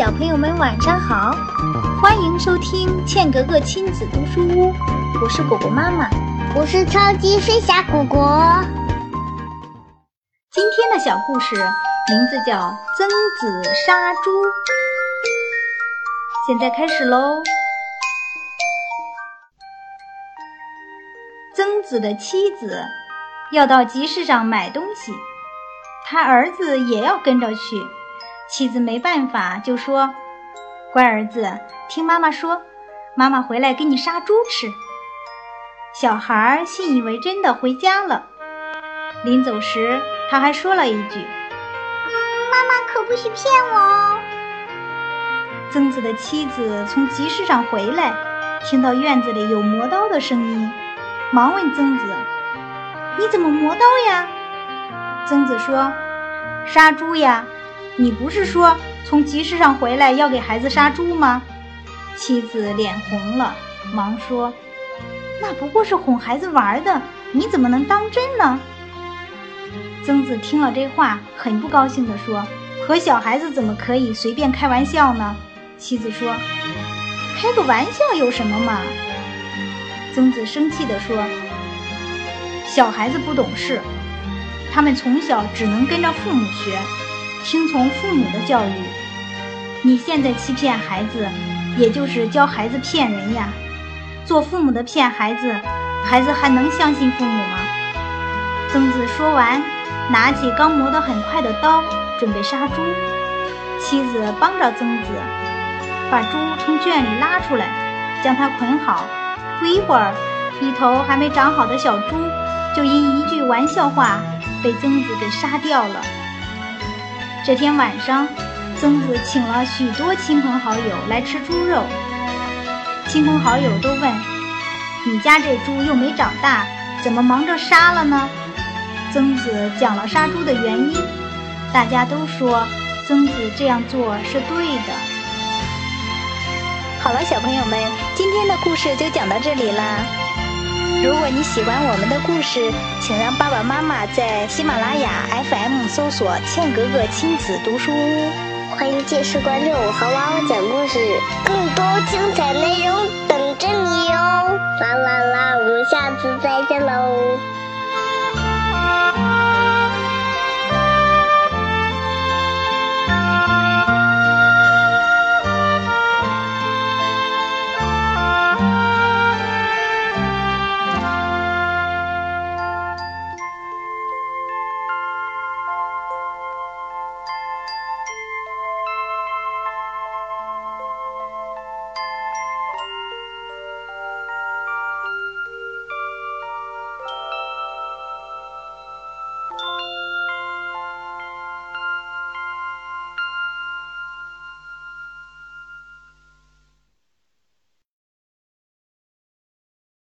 小朋友们晚上好，欢迎收听茜格格亲子读书屋，我是果果妈妈，我是超级飞侠果果。今天的小故事名字叫《曾子杀猪》，现在开始喽。曾子的妻子要到集市上买东西，他儿子也要跟着去。妻子没办法，就说：“乖儿子，听妈妈说，妈妈回来给你杀猪吃。”小孩信以为真的回家了。临走时，他还说了一句：“妈妈可不许骗我哦。”曾子的妻子从集市上回来，听到院子里有磨刀的声音，忙问曾子：“你怎么磨刀呀？”曾子说：“杀猪呀。”你不是说从集市上回来要给孩子杀猪吗？妻子脸红了，忙说：“那不过是哄孩子玩的，你怎么能当真呢？”曾子听了这话，很不高兴地说：“和小孩子怎么可以随便开玩笑呢？”妻子说：“开个玩笑有什么嘛？”曾子生气地说：“小孩子不懂事，他们从小只能跟着父母学。”听从父母的教育，你现在欺骗孩子，也就是教孩子骗人呀。做父母的骗孩子，孩子还能相信父母吗？曾子说完，拿起刚磨得很快的刀，准备杀猪。妻子帮着曾子，把猪从圈里拉出来，将它捆好。不一会儿，一头还没长好的小猪，就因一句玩笑话，被曾子给杀掉了。这天晚上，曾子请了许多亲朋好友来吃猪肉。亲朋好友都问：“你家这猪又没长大，怎么忙着杀了呢？”曾子讲了杀猪的原因，大家都说曾子这样做是对的。好了，小朋友们，今天的故事就讲到这里啦。如果你喜欢我们的故事，请让爸爸妈妈在喜马拉雅 FM 搜索“茜格格亲子读书屋”，欢迎届时关注我和娃娃讲故事，更多精彩内容等着你哟！啦啦啦，我们下次再见喽！